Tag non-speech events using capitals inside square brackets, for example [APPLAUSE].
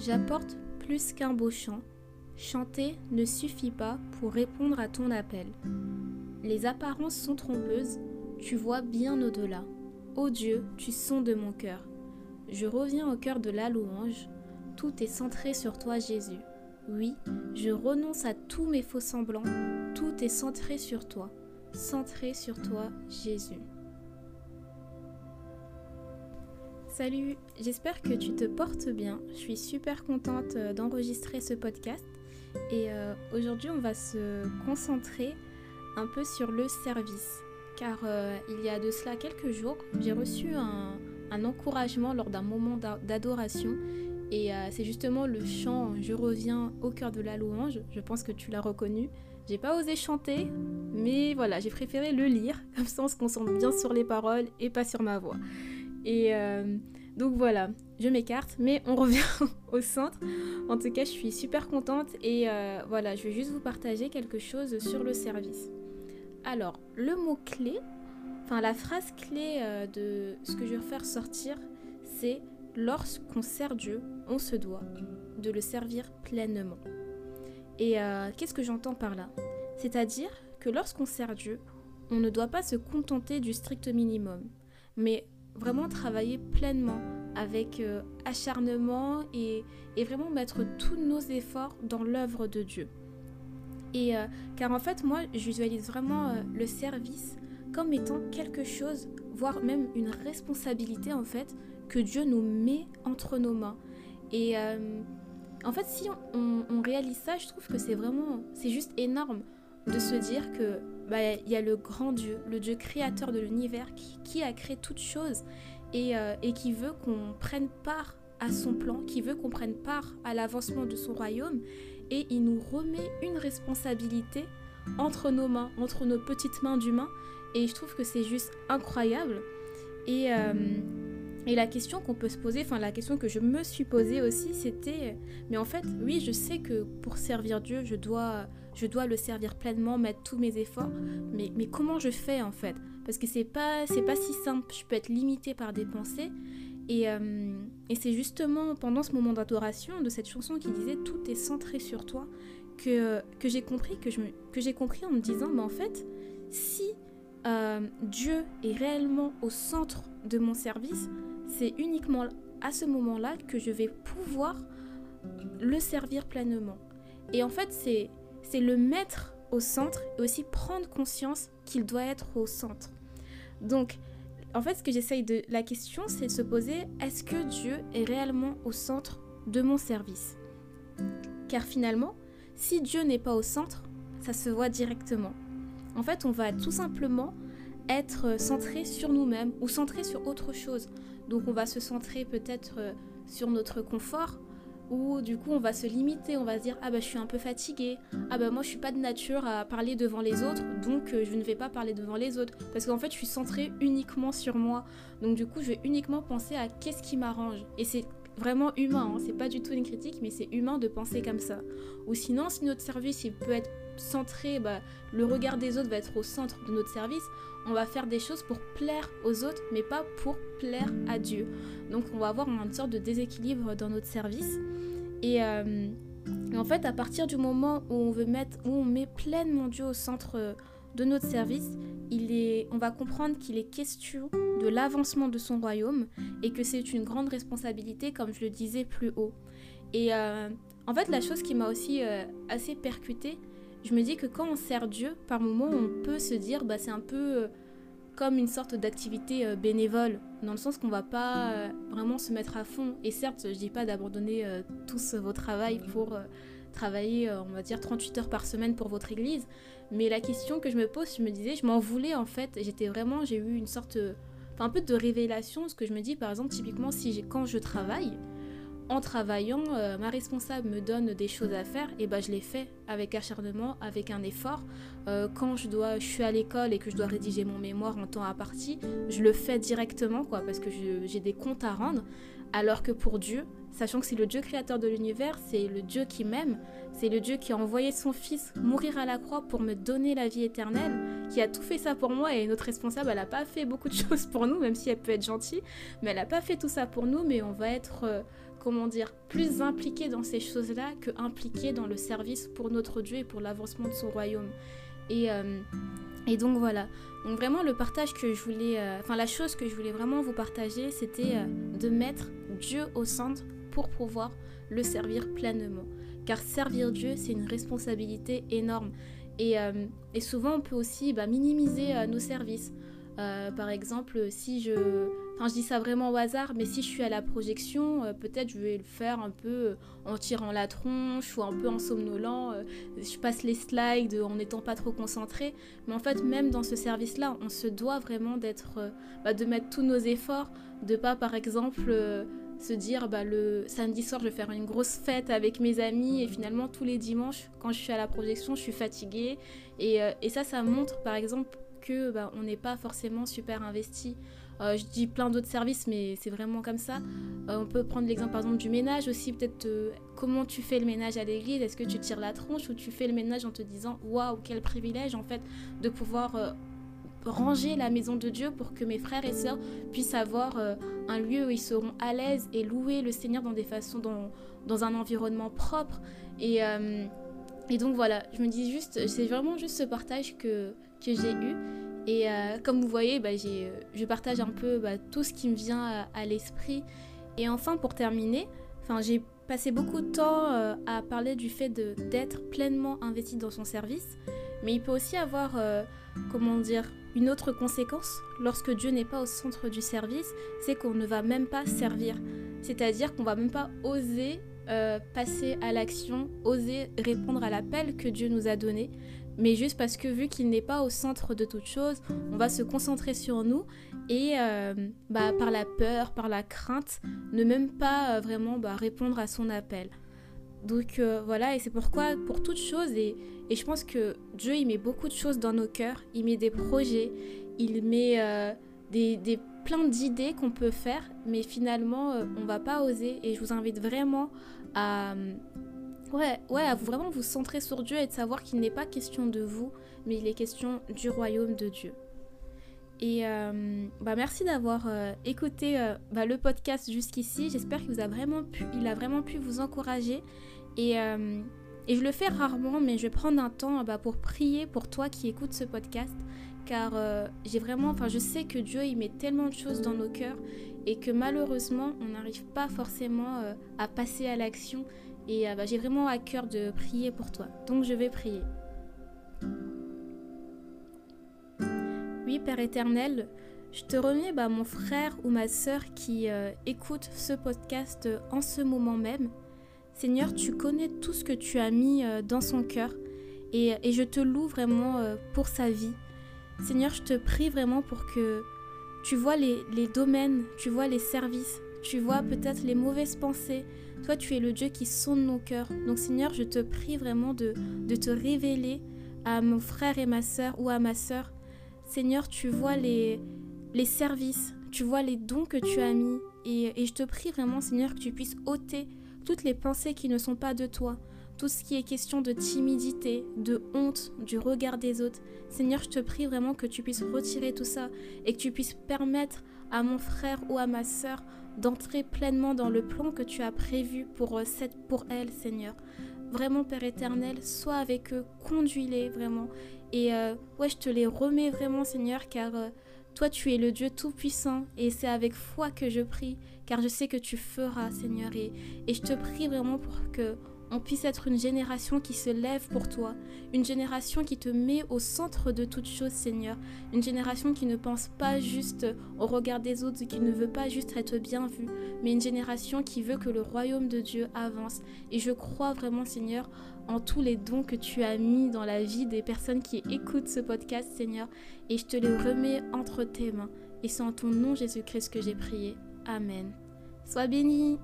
J'apporte plus qu'un beau chant. Chanter ne suffit pas pour répondre à ton appel. Les apparences sont trompeuses, tu vois bien au-delà. Ô Dieu, tu sondes mon cœur. Je reviens au cœur de la louange. Tout est centré sur toi, Jésus. Oui, je renonce à tous mes faux semblants. Tout est centré sur toi. Centré sur toi, Jésus. Salut, j'espère que tu te portes bien. Je suis super contente euh, d'enregistrer ce podcast. Et euh, aujourd'hui, on va se concentrer un peu sur le service. Car euh, il y a de cela quelques jours, j'ai reçu un, encouragement lors d'un moment d'adoration. Et c'est justement le chant Je reviens au cœur de la louange. Je pense que tu l'as reconnu. J'ai pas osé chanter, mais voilà, j'ai préféré le lire. Comme ça, on se concentre bien sur les paroles et pas sur ma voix. Et euh, donc voilà, je m'écarte, mais on revient [LAUGHS] au centre. En tout cas, je suis super contente et euh, voilà, je vais juste vous partager quelque chose sur le service. Alors, le mot-clé, enfin la phrase clé euh, de ce que je vais faire sortir, c'est lorsqu'on sert Dieu, on se doit de le servir pleinement. Et qu'est-ce que j'entends par là? C'est-à-dire que lorsqu'on sert Dieu, on ne doit pas se contenter du strict minimum, mais vraiment travailler pleinement avec euh, acharnement et, vraiment mettre tous nos efforts dans l'œuvre de Dieu. Et euh, car en fait, moi, je visualise vraiment euh, le service comme étant quelque chose, voire même une responsabilité en fait, que Dieu nous met entre nos mains. Et en fait, si on, réalise ça, je trouve que c'est vraiment, c'est juste énorme de se dire que bah, il y a le grand Dieu, le Dieu créateur de l'univers qui, a créé toutes choses euh, et, qui veut qu'on prenne part à son plan, qui veut qu'on prenne part à l'avancement de son royaume et il nous remet une responsabilité entre nos mains, entre nos petites mains d'humains et je trouve que c'est juste incroyable. Et, euh, et la question qu'on peut se poser, enfin la question que je me suis posée aussi c'était mais en fait oui je sais que pour servir Dieu je dois je dois le servir pleinement, mettre tous mes efforts. Mais, mais comment je fais en fait? Parce que c'est pas, c'est pas si simple. Je peux être limitée par des pensées. Et, euh, et c'est justement pendant ce moment d'adoration de cette chanson qui disait Tout est centré sur toi que, que j'ai compris, que, que j'ai compris en me disant Mais en fait, si euh, Dieu est réellement au centre de mon service, c'est uniquement à ce moment-là que je vais pouvoir le servir pleinement. Et en fait, c'est c'est le mettre au centre et aussi prendre conscience qu'il doit être au centre. Donc, en fait, ce que j'essaye de... La question, c'est de se poser, est-ce que Dieu est réellement au centre de mon service? Car finalement, si Dieu n'est pas au centre, ça se voit directement. En fait, on va tout simplement être centré sur nous-mêmes ou centré sur autre chose. Donc on va se centrer peut-être euh, sur notre confort, où du coup on va se limiter, on va se dire ah bah je suis un peu fatiguée, ah bah moi je suis pas de nature à parler devant les autres, donc euh, je ne vais pas parler devant les autres. Parce qu'en fait je suis centrée uniquement sur moi. Donc du coup je vais uniquement penser à qu'est-ce qui m'arrange. Et c'est vraiment humain, hein. c'est pas du tout une critique mais c'est humain de penser comme ça. Ou sinon si notre service peut être centré, bah, le regard des autres va être au centre de notre service, on va faire des choses pour plaire aux autres, mais pas pour plaire à Dieu. Donc on va avoir une sorte de déséquilibre dans notre service. Euh, et, en fait, à partir du moment où on veut mettre, où on met pleinement Dieu au centre euh, de notre service, il est, on va comprendre qu'il est question de l'avancement de son royaume et que c'est une grande responsabilité, comme je le disais plus haut. Et euh, en fait, la chose qui m'a aussi assez percutée, je me dis que quand on sert Dieu, par moment, on peut se dire, bah, c'est un peu comme une sorte d'activité euh, bénévole, dans le sens qu'on va pas euh, vraiment se mettre à fond. Et certes, je dis pas d'abandonner euh, tous vos travail pour travailler, on va dire, 38 heures par semaine pour votre église. Mais la question que je me pose, je me disais, je m'en voulais en fait. J'étais vraiment, j'ai eu une sorte, enfin un peu de révélation, ce que je me dis, par exemple, typiquement, si quand je travaille, en travaillant, euh, ma responsable me donne des choses à faire, et bah je les fais avec acharnement, avec un effort. Euh, quand je dois, je suis à l'école et que je dois rédiger mon mémoire en temps à partie, je le fais directement, quoi, parce que j'ai des comptes à rendre. Alors que pour Dieu, sachant que c'est le Dieu créateur de l'univers, c'est le Dieu qui m'aime, c'est le Dieu qui a envoyé son Fils mourir à la croix pour me donner la vie éternelle, qui a tout fait ça pour moi et notre responsable, elle n'a pas fait beaucoup de [LAUGHS] choses pour nous, même si elle peut être gentille, mais elle n'a pas fait tout ça pour nous, mais on va être... Euh, comment dire, plus impliqué dans ces choses-là que impliqué dans le service pour notre Dieu et pour l'avancement de son royaume. Et, euh, et donc voilà. Donc vraiment le partage que je voulais, euh, enfin la chose que je voulais vraiment vous partager, c'était de mettre Dieu au centre pour pouvoir le servir pleinement. Car servir Dieu, c'est une responsabilité énorme. Et, et, souvent, on peut aussi bah, minimiser nos services. par exemple, si je, Enfin, je dis ça vraiment au hasard, mais si je suis à la projection, euh, peut-être je vais le faire un peu euh, en tirant la tronche ou un peu en somnolant. Euh, je passe les slides en n'étant pas trop concentré. Mais en fait, même dans ce service-là, on se doit vraiment d'être, bah, de mettre tous nos efforts, de pas, par exemple, se dire bah, le samedi soir, je vais faire une grosse fête avec mes amis et finalement tous les dimanches, quand je suis à la projection, je suis fatiguée. Et, et ça, ça montre, par exemple, que bah, on n'est pas forcément super investi euh, je dis plein d'autres services, mais c'est vraiment comme ça. Euh, on peut prendre l'exemple par exemple du ménage aussi, peut-être euh, comment tu fais le ménage à l'église? Est-ce que tu tires la tronche ou tu fais le ménage en te disant waouh, quel privilège en fait de pouvoir ranger la maison de Dieu pour que mes frères et sœurs puissent avoir un lieu où ils seront à l'aise et louer le Seigneur dans des façons, dans, dans un environnement propre. Et, et donc voilà, je me dis juste, c'est vraiment juste ce partage que, que j'ai eu. Et euh, comme vous voyez, bah, euh, je partage un peu bah, tout ce qui me vient à, l'esprit. Et enfin, pour terminer, j'ai passé beaucoup de temps euh, à parler du fait d'être pleinement investi dans son service. Mais il peut aussi avoir, comment dire, une autre conséquence lorsque Dieu n'est pas au centre du service, c'est qu'on ne va même pas servir. C'est-à-dire qu'on va même pas oser passer à l'action, oser répondre à l'appel que Dieu nous a donné mais juste parce que vu qu'il n'est pas au centre de toute chose, on va se concentrer sur nous et euh, bah, par la peur, par la crainte, ne même pas euh, vraiment bah, répondre à son appel. Donc euh, voilà, et c'est pourquoi pour toute chose, et, je pense que Dieu, il met beaucoup de choses dans nos cœurs, il met des projets, il met des, des, plein d'idées qu'on peut faire, mais finalement, on va pas oser, et je vous invite vraiment à Ouais, ouais, à vraiment vous centrer sur Dieu et de savoir qu'il n'est pas question de vous, mais il est question du royaume de Dieu. Et euh, bah merci d'avoir euh, écouté euh, bah, le podcast jusqu'ici. J'espère qu'il a vraiment pu, a vraiment pu vous encourager. Et, et je le fais rarement, mais je vais prendre un temps bah, pour prier pour toi qui écoutes ce podcast, car j'ai vraiment, enfin, je sais que Dieu il met tellement de choses dans nos cœurs et que malheureusement on n'arrive pas forcément à passer à l'action. Et bah, j'ai vraiment à cœur de prier pour toi. Donc je vais prier. Père éternel, je te remets bah, mon frère ou ma sœur qui euh, écoute ce podcast en ce moment même. Seigneur, tu connais tout ce que tu as mis euh, dans son cœur et, je te loue vraiment pour sa vie. Seigneur, je te prie vraiment pour que tu vois les, les domaines, tu vois les services, tu vois peut-être les mauvaises pensées, toi, tu es le Dieu qui sonde nos cœurs. Donc, Seigneur, je te prie vraiment de, de te révéler à mon frère et ma sœur ou à ma sœur. Seigneur, tu vois les, services, tu vois les dons que tu as mis. Et, je te prie vraiment, Seigneur, que tu puisses ôter toutes les pensées qui ne sont pas de toi tout ce qui est question de timidité, de honte, du regard des autres. Seigneur, je te prie vraiment que tu puisses retirer tout ça et que tu puisses permettre à mon frère ou à ma sœur d'entrer pleinement dans le plan que tu as prévu pour, euh, elle, Seigneur. Vraiment, Père éternel, sois avec eux, conduis-les vraiment. Et euh, ouais, je te les remets vraiment, Seigneur, car euh, toi, tu es le Dieu Tout-Puissant et c'est avec foi que je prie, car je sais que tu feras, Seigneur. Et, et je te prie vraiment pour que on puisse être une génération qui se lève pour toi, une génération qui te met au centre de toutes choses, Seigneur, une génération qui ne pense pas juste au regard des autres, qui ne veut pas juste être bien vue, mais une génération qui veut que le royaume de Dieu avance. Et je crois vraiment, Seigneur, en tous les dons que tu as mis dans la vie des personnes qui écoutent ce podcast, Seigneur, et je te les remets entre tes mains. Et c'est en ton nom, Jésus-Christ, que j'ai prié. Amen. Sois béni.